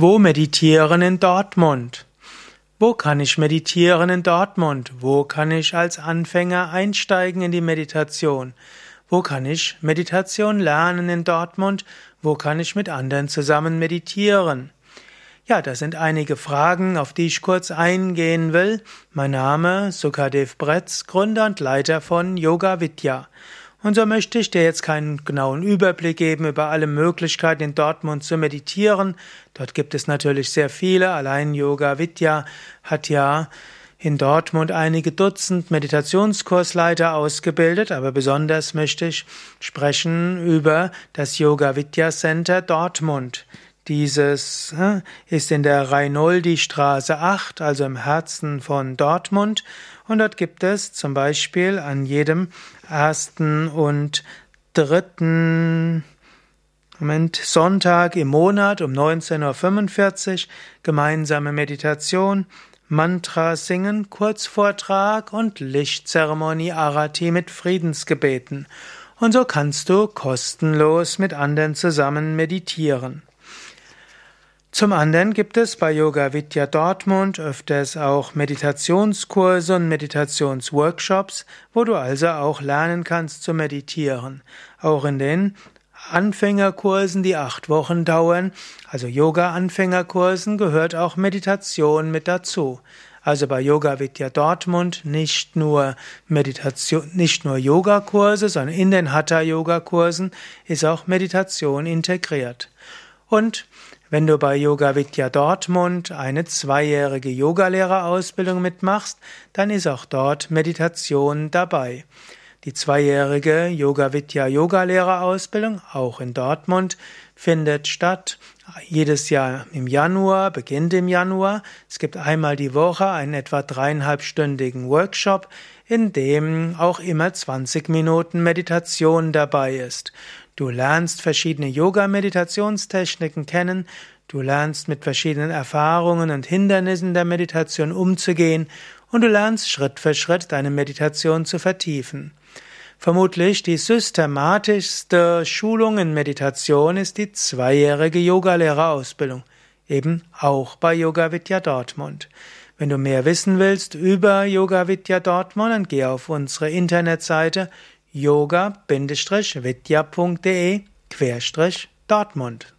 Wo meditieren in Dortmund? Wo kann ich meditieren in Dortmund? Wo kann ich als Anfänger einsteigen in die Meditation? Wo kann ich Meditation lernen in Dortmund? Wo kann ich mit anderen zusammen meditieren? Ja, das sind einige Fragen, auf die ich kurz eingehen will. Mein Name Sukadev Bretz, Gründer und Leiter von Yoga Vidya. Und so möchte ich dir jetzt keinen genauen Überblick geben über alle Möglichkeiten in Dortmund zu meditieren. Dort gibt es natürlich sehr viele. Allein Yoga Vidya hat ja in Dortmund einige Dutzend Meditationskursleiter ausgebildet, aber besonders möchte ich sprechen über das Yoga Vidya Center Dortmund. Dieses ist in der Reinoldi-Straße 8, also im Herzen von Dortmund. Und dort gibt es zum Beispiel an jedem ersten und dritten Moment, Sonntag im Monat um 19.45 Uhr gemeinsame Meditation, Mantra singen, Kurzvortrag und Lichtzeremonie Arati mit Friedensgebeten. Und so kannst du kostenlos mit anderen zusammen meditieren. Zum anderen gibt es bei Yoga Vidya Dortmund öfters auch Meditationskurse und Meditationsworkshops, wo du also auch lernen kannst zu meditieren. Auch in den Anfängerkursen, die acht Wochen dauern, also Yoga-Anfängerkursen, gehört auch Meditation mit dazu. Also bei Yoga Vidya Dortmund nicht nur Meditation, nicht nur Yogakurse, sondern in den Hatha-Yoga-Kursen ist auch Meditation integriert. Und wenn du bei Yoga Vidya Dortmund eine zweijährige Yogalehrerausbildung mitmachst, dann ist auch dort Meditation dabei. Die zweijährige Yoga Vidya Yogalehrerausbildung, auch in Dortmund, findet statt jedes Jahr im Januar, beginnt im Januar. Es gibt einmal die Woche einen etwa dreieinhalbstündigen Workshop, in dem auch immer 20 Minuten Meditation dabei ist. Du lernst verschiedene Yoga-Meditationstechniken kennen, du lernst mit verschiedenen Erfahrungen und Hindernissen der Meditation umzugehen und du lernst Schritt für Schritt deine Meditation zu vertiefen. Vermutlich die systematischste Schulung in Meditation ist die zweijährige Yogalehrerausbildung, eben auch bei Yoga Vidya Dortmund. Wenn du mehr wissen willst über Yoga Vidya Dortmund, dann geh auf unsere Internetseite yoga-vidya.de Dortmund